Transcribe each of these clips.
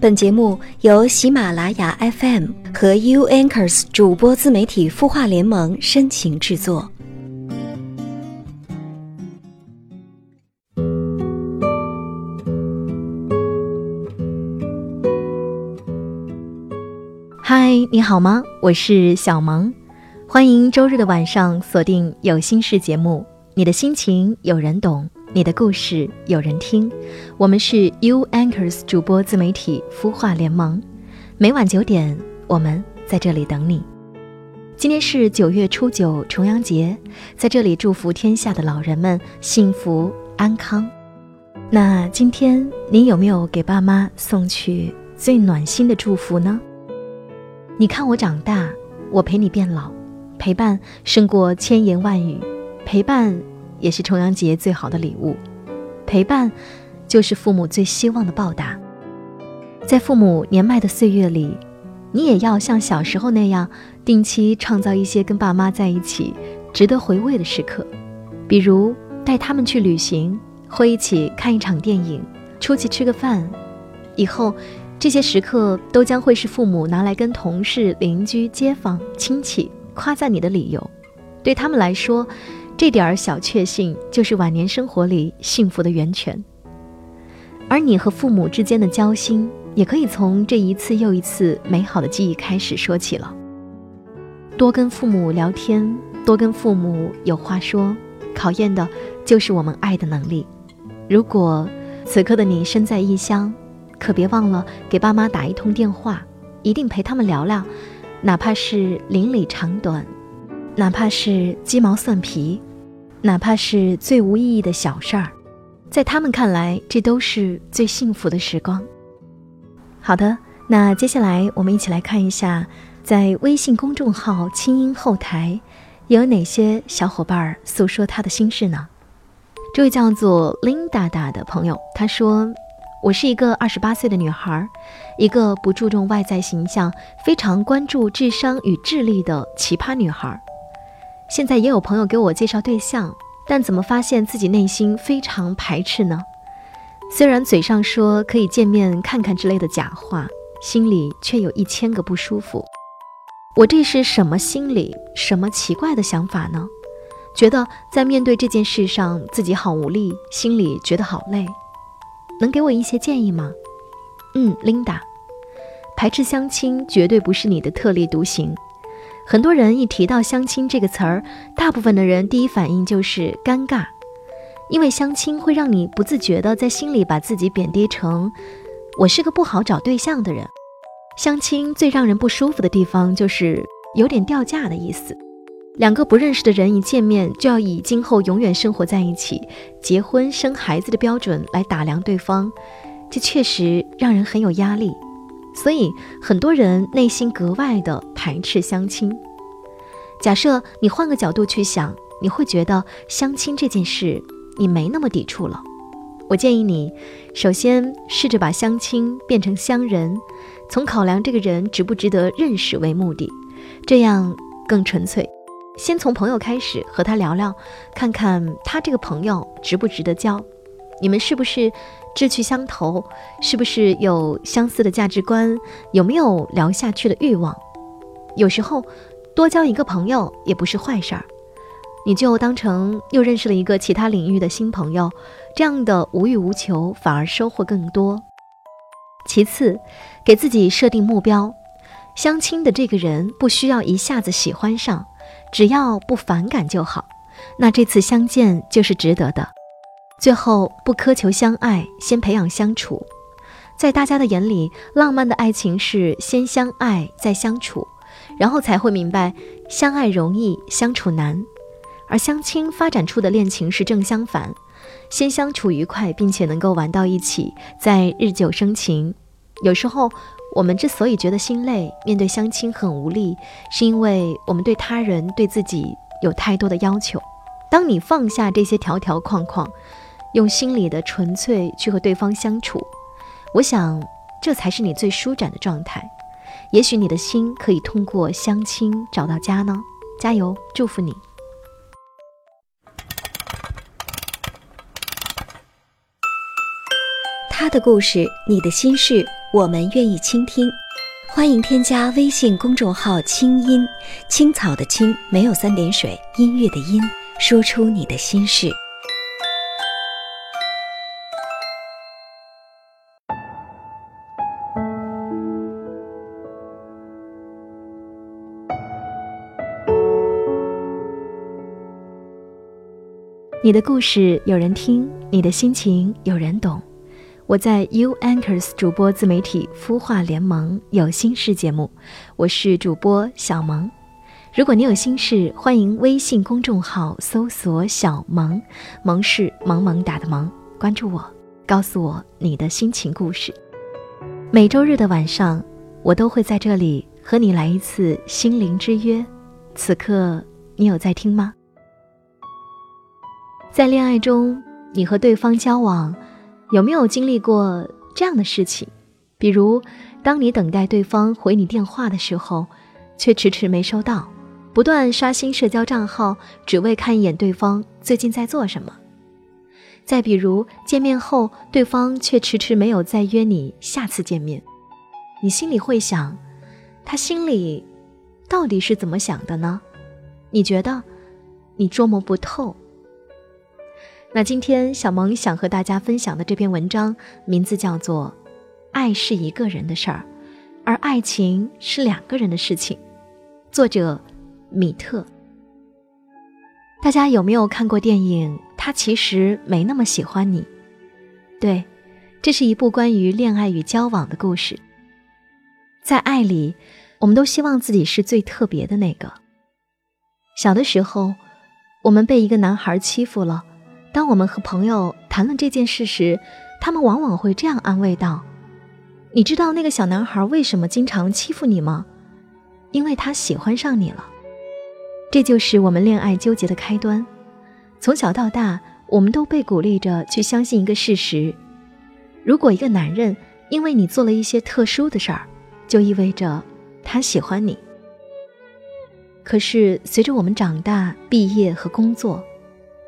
本节目由喜马拉雅 FM 和 U Anchors 主播自媒体孵化联盟深情制作。嗨，你好吗？我是小萌，欢迎周日的晚上锁定有心事节目，你的心情有人懂。你的故事有人听，我们是 U Anchors 主播自媒体孵化联盟，每晚九点，我们在这里等你。今天是九月初九，重阳节，在这里祝福天下的老人们幸福安康。那今天你有没有给爸妈送去最暖心的祝福呢？你看我长大，我陪你变老，陪伴胜过千言万语，陪伴。也是重阳节最好的礼物，陪伴，就是父母最希望的报答。在父母年迈的岁月里，你也要像小时候那样，定期创造一些跟爸妈在一起值得回味的时刻，比如带他们去旅行，或一起看一场电影，出去吃个饭。以后，这些时刻都将会是父母拿来跟同事、邻居、街坊、亲戚夸赞你的理由。对他们来说，这点儿小确幸，就是晚年生活里幸福的源泉。而你和父母之间的交心，也可以从这一次又一次美好的记忆开始说起了。多跟父母聊天，多跟父母有话说，考验的就是我们爱的能力。如果此刻的你身在异乡，可别忘了给爸妈打一通电话，一定陪他们聊聊，哪怕是邻里长短，哪怕是鸡毛蒜皮。哪怕是最无意义的小事儿，在他们看来，这都是最幸福的时光。好的，那接下来我们一起来看一下，在微信公众号“清音”后台，有哪些小伙伴诉说他的心事呢？这位叫做 Linda 的朋友，他说：“我是一个二十八岁的女孩，一个不注重外在形象、非常关注智商与智力的奇葩女孩。”现在也有朋友给我介绍对象，但怎么发现自己内心非常排斥呢？虽然嘴上说可以见面看看之类的假话，心里却有一千个不舒服。我这是什么心理？什么奇怪的想法呢？觉得在面对这件事上自己好无力，心里觉得好累。能给我一些建议吗？嗯，Linda，排斥相亲绝对不是你的特立独行。很多人一提到相亲这个词儿，大部分的人第一反应就是尴尬，因为相亲会让你不自觉的在心里把自己贬低成我是个不好找对象的人。相亲最让人不舒服的地方就是有点掉价的意思，两个不认识的人一见面就要以今后永远生活在一起、结婚生孩子的标准来打量对方，这确实让人很有压力。所以很多人内心格外的排斥相亲。假设你换个角度去想，你会觉得相亲这件事你没那么抵触了。我建议你，首先试着把相亲变成相人，从考量这个人值不值得认识为目的，这样更纯粹。先从朋友开始和他聊聊，看看他这个朋友值不值得交，你们是不是？志趣相投，是不是有相似的价值观？有没有聊下去的欲望？有时候多交一个朋友也不是坏事儿，你就当成又认识了一个其他领域的新朋友，这样的无欲无求反而收获更多。其次，给自己设定目标，相亲的这个人不需要一下子喜欢上，只要不反感就好，那这次相见就是值得的。最后不苛求相爱，先培养相处。在大家的眼里，浪漫的爱情是先相爱再相处，然后才会明白相爱容易相处难。而相亲发展出的恋情是正相反，先相处愉快，并且能够玩到一起，再日久生情。有时候我们之所以觉得心累，面对相亲很无力，是因为我们对他人、对自己有太多的要求。当你放下这些条条框框，用心里的纯粹去和对方相处，我想这才是你最舒展的状态。也许你的心可以通过相亲找到家呢。加油，祝福你。他的故事，你的心事，我们愿意倾听。欢迎添加微信公众号“清音青草”的青没有三点水，音乐的音，说出你的心事。你的故事有人听，你的心情有人懂。我在 U Anchors 主播自媒体孵化联盟有心事节目，我是主播小萌。如果你有心事，欢迎微信公众号搜索“小萌”，萌是萌萌哒的萌，关注我，告诉我你的心情故事。每周日的晚上，我都会在这里和你来一次心灵之约。此刻，你有在听吗？在恋爱中，你和对方交往，有没有经历过这样的事情？比如，当你等待对方回你电话的时候，却迟迟没收到，不断刷新社交账号，只为看一眼对方最近在做什么。再比如，见面后，对方却迟迟没有再约你下次见面，你心里会想，他心里到底是怎么想的呢？你觉得你捉摸不透。那今天小萌想和大家分享的这篇文章，名字叫做《爱是一个人的事儿，而爱情是两个人的事情》，作者米特。大家有没有看过电影？他其实没那么喜欢你。对，这是一部关于恋爱与交往的故事。在爱里，我们都希望自己是最特别的那个。小的时候，我们被一个男孩欺负了。当我们和朋友谈论这件事时，他们往往会这样安慰道：“你知道那个小男孩为什么经常欺负你吗？因为他喜欢上你了。”这就是我们恋爱纠结的开端。从小到大，我们都被鼓励着去相信一个事实：如果一个男人因为你做了一些特殊的事儿，就意味着他喜欢你。可是随着我们长大、毕业和工作，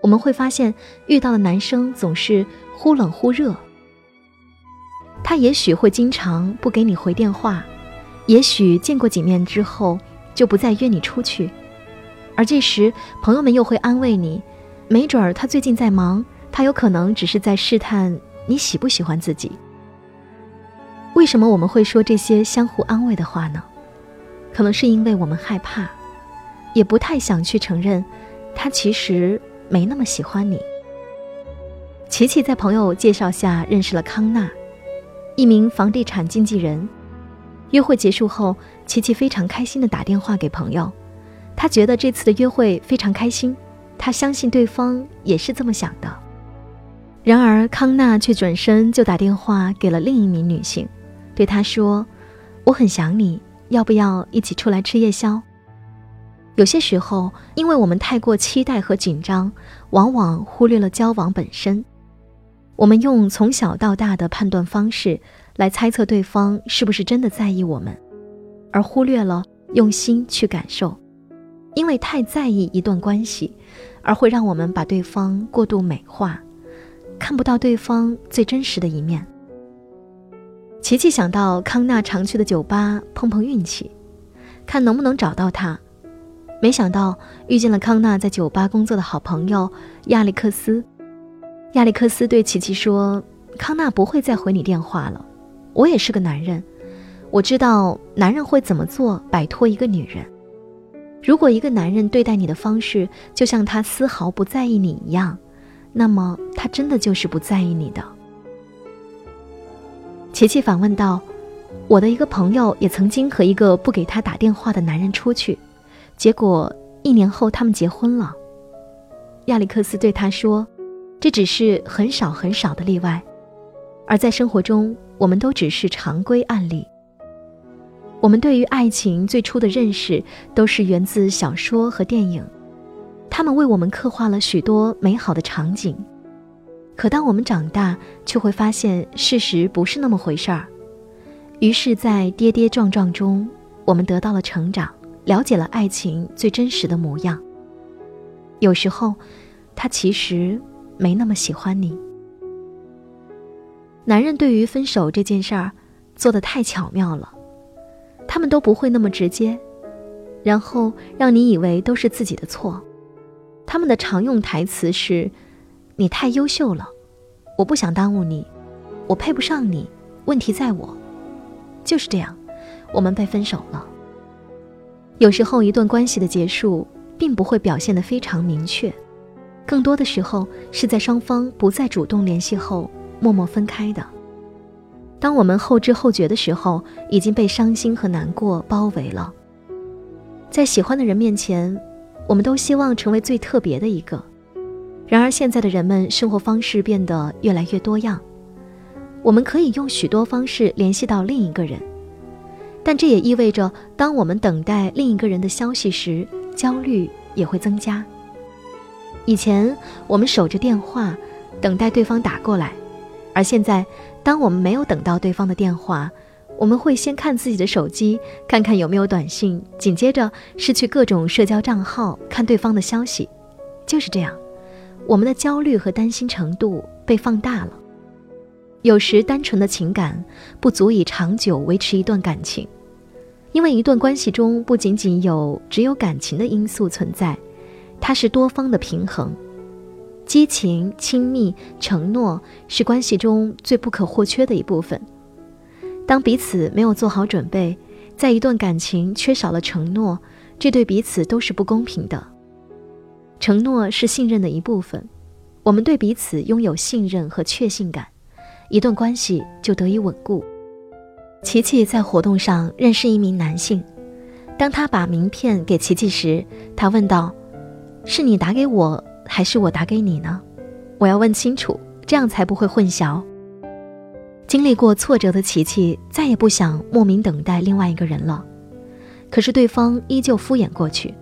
我们会发现，遇到的男生总是忽冷忽热。他也许会经常不给你回电话，也许见过几面之后就不再约你出去。而这时，朋友们又会安慰你：没准儿他最近在忙，他有可能只是在试探你喜不喜欢自己。为什么我们会说这些相互安慰的话呢？可能是因为我们害怕，也不太想去承认，他其实。没那么喜欢你。琪琪在朋友介绍下认识了康纳，一名房地产经纪人。约会结束后，琪琪非常开心地打电话给朋友，她觉得这次的约会非常开心，她相信对方也是这么想的。然而康纳却转身就打电话给了另一名女性，对她说：“我很想你，要不要一起出来吃夜宵？”有些时候，因为我们太过期待和紧张，往往忽略了交往本身。我们用从小到大的判断方式来猜测对方是不是真的在意我们，而忽略了用心去感受。因为太在意一段关系，而会让我们把对方过度美化，看不到对方最真实的一面。琪琪想到康纳常去的酒吧碰碰运气，看能不能找到他。没想到遇见了康纳在酒吧工作的好朋友亚历克斯。亚历克斯对琪琪说：“康纳不会再回你电话了。我也是个男人，我知道男人会怎么做摆脱一个女人。如果一个男人对待你的方式就像他丝毫不在意你一样，那么他真的就是不在意你的。”琪琪反问道：“我的一个朋友也曾经和一个不给他打电话的男人出去。”结果一年后，他们结婚了。亚历克斯对他说：“这只是很少很少的例外，而在生活中，我们都只是常规案例。我们对于爱情最初的认识，都是源自小说和电影，他们为我们刻画了许多美好的场景。可当我们长大，却会发现事实不是那么回事儿。于是，在跌跌撞撞中，我们得到了成长。”了解了爱情最真实的模样。有时候，他其实没那么喜欢你。男人对于分手这件事儿，做的太巧妙了，他们都不会那么直接，然后让你以为都是自己的错。他们的常用台词是：“你太优秀了，我不想耽误你，我配不上你，问题在我。”就是这样，我们被分手了。有时候，一段关系的结束，并不会表现得非常明确，更多的时候是在双方不再主动联系后，默默分开的。当我们后知后觉的时候，已经被伤心和难过包围了。在喜欢的人面前，我们都希望成为最特别的一个。然而，现在的人们生活方式变得越来越多样，我们可以用许多方式联系到另一个人，但这也意味着，当我们等待另一个人的消息时，焦虑也会增加。以前，我们守着电话，等待对方打过来。而现在，当我们没有等到对方的电话，我们会先看自己的手机，看看有没有短信，紧接着是去各种社交账号看对方的消息。就是这样，我们的焦虑和担心程度被放大了。有时，单纯的情感不足以长久维持一段感情，因为一段关系中不仅仅有只有感情的因素存在，它是多方的平衡。激情、亲密、承诺是关系中最不可或缺的一部分。当彼此没有做好准备，在一段感情缺少了承诺，这对彼此都是不公平的。承诺是信任的一部分，我们对彼此拥有信任和确信感，一段关系就得以稳固。琪琪在活动上认识一名男性，当他把名片给琪琪时，他问道：“是你打给我？”还是我打给你呢？我要问清楚，这样才不会混淆。经历过挫折的琪琪再也不想莫名等待另外一个人了，可是对方依旧敷衍过去。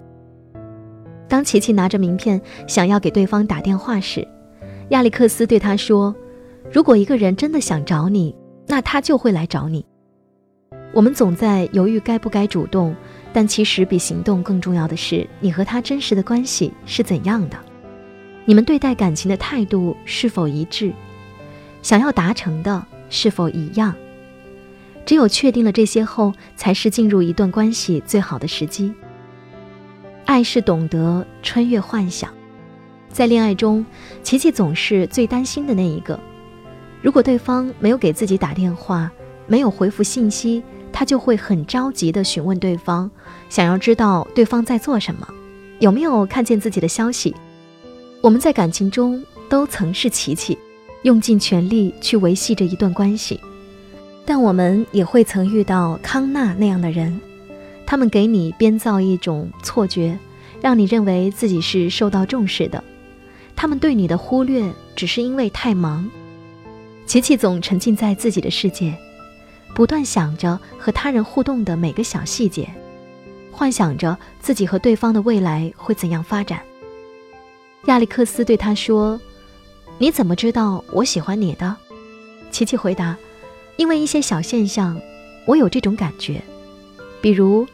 当琪琪拿着名片想要给对方打电话时，亚历克斯对他说：“如果一个人真的想找你，那他就会来找你。”我们总在犹豫该不该主动，但其实比行动更重要的是，你和他真实的关系是怎样的。你们对待感情的态度是否一致？想要达成的是否一样？只有确定了这些后，才是进入一段关系最好的时机。爱是懂得穿越幻想，在恋爱中，琪琪总是最担心的那一个。如果对方没有给自己打电话，没有回复信息，他就会很着急地询问对方，想要知道对方在做什么，有没有看见自己的消息。我们在感情中都曾是琪琪，用尽全力去维系着一段关系，但我们也会曾遇到康纳那样的人，他们给你编造一种错觉，让你认为自己是受到重视的。他们对你的忽略只是因为太忙。琪琪总沉浸在自己的世界，不断想着和他人互动的每个小细节，幻想着自己和对方的未来会怎样发展。亚历克斯对他说：“你怎么知道我喜欢你的？”琪琪回答：“因为一些小现象，我有这种感觉。比如，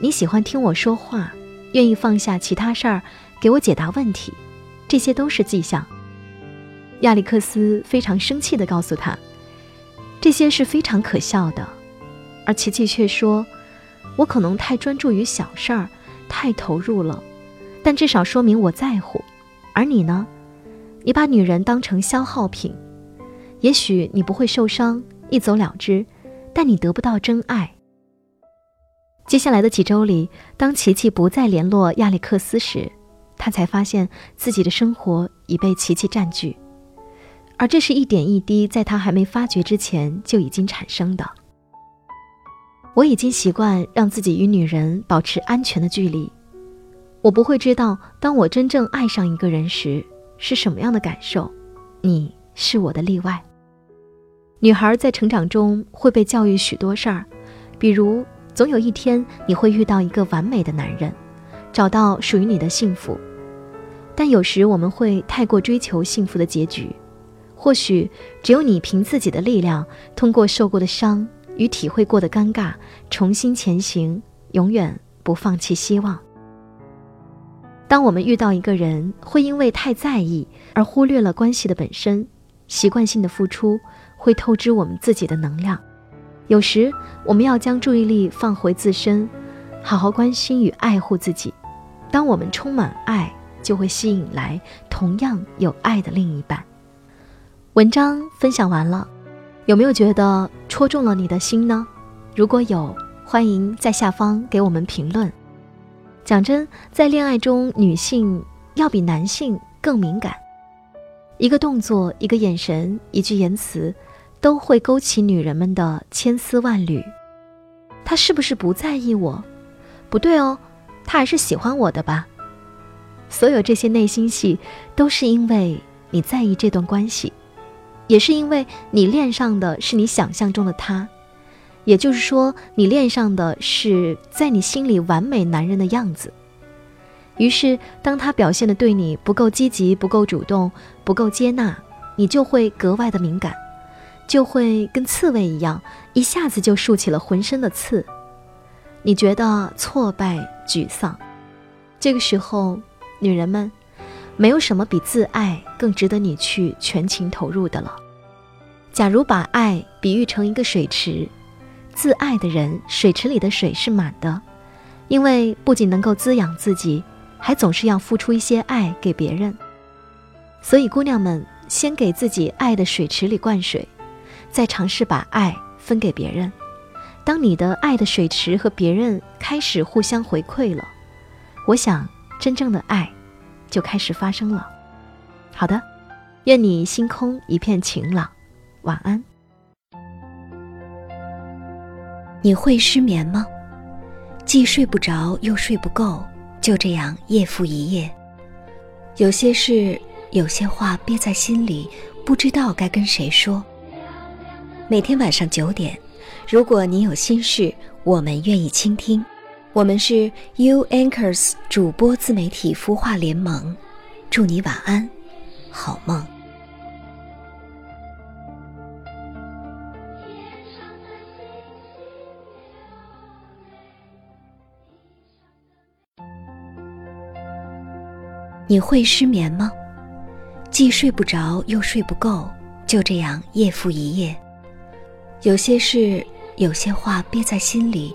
你喜欢听我说话，愿意放下其他事儿给我解答问题，这些都是迹象。”亚历克斯非常生气地告诉他：“这些是非常可笑的。”而琪琪却说：“我可能太专注于小事儿，太投入了，但至少说明我在乎。”而你呢？你把女人当成消耗品，也许你不会受伤，一走了之，但你得不到真爱。接下来的几周里，当琪琪不再联络亚历克斯时，他才发现自己的生活已被琪琪占据，而这是一点一滴在他还没发觉之前就已经产生的。我已经习惯让自己与女人保持安全的距离。我不会知道，当我真正爱上一个人时是什么样的感受。你是我的例外。女孩在成长中会被教育许多事儿，比如总有一天你会遇到一个完美的男人，找到属于你的幸福。但有时我们会太过追求幸福的结局。或许只有你凭自己的力量，通过受过的伤与体会过的尴尬，重新前行，永远不放弃希望。当我们遇到一个人，会因为太在意而忽略了关系的本身，习惯性的付出会透支我们自己的能量，有时我们要将注意力放回自身，好好关心与爱护自己。当我们充满爱，就会吸引来同样有爱的另一半。文章分享完了，有没有觉得戳中了你的心呢？如果有，欢迎在下方给我们评论。讲真，在恋爱中，女性要比男性更敏感。一个动作，一个眼神，一句言辞，都会勾起女人们的千丝万缕。他是不是不在意我？不对哦，他还是喜欢我的吧。所有这些内心戏，都是因为你在意这段关系，也是因为你恋上的是你想象中的他。也就是说，你恋上的是在你心里完美男人的样子。于是，当他表现的对你不够积极、不够主动、不够接纳，你就会格外的敏感，就会跟刺猬一样，一下子就竖起了浑身的刺。你觉得挫败、沮丧。这个时候，女人们，没有什么比自爱更值得你去全情投入的了。假如把爱比喻成一个水池，自爱的人，水池里的水是满的，因为不仅能够滋养自己。还总是要付出一些爱给别人，所以姑娘们先给自己爱的水池里灌水，再尝试把爱分给别人。当你的爱的水池和别人开始互相回馈了，我想真正的爱就开始发生了。好的，愿你星空一片晴朗，晚安。你会失眠吗？既睡不着又睡不够。就这样夜复一夜，有些事，有些话憋在心里，不知道该跟谁说。每天晚上九点，如果你有心事，我们愿意倾听。我们是 U Anchors 主播自媒体孵化联盟，祝你晚安，好梦。你会失眠吗？既睡不着又睡不够，就这样夜复一夜。有些事，有些话憋在心里，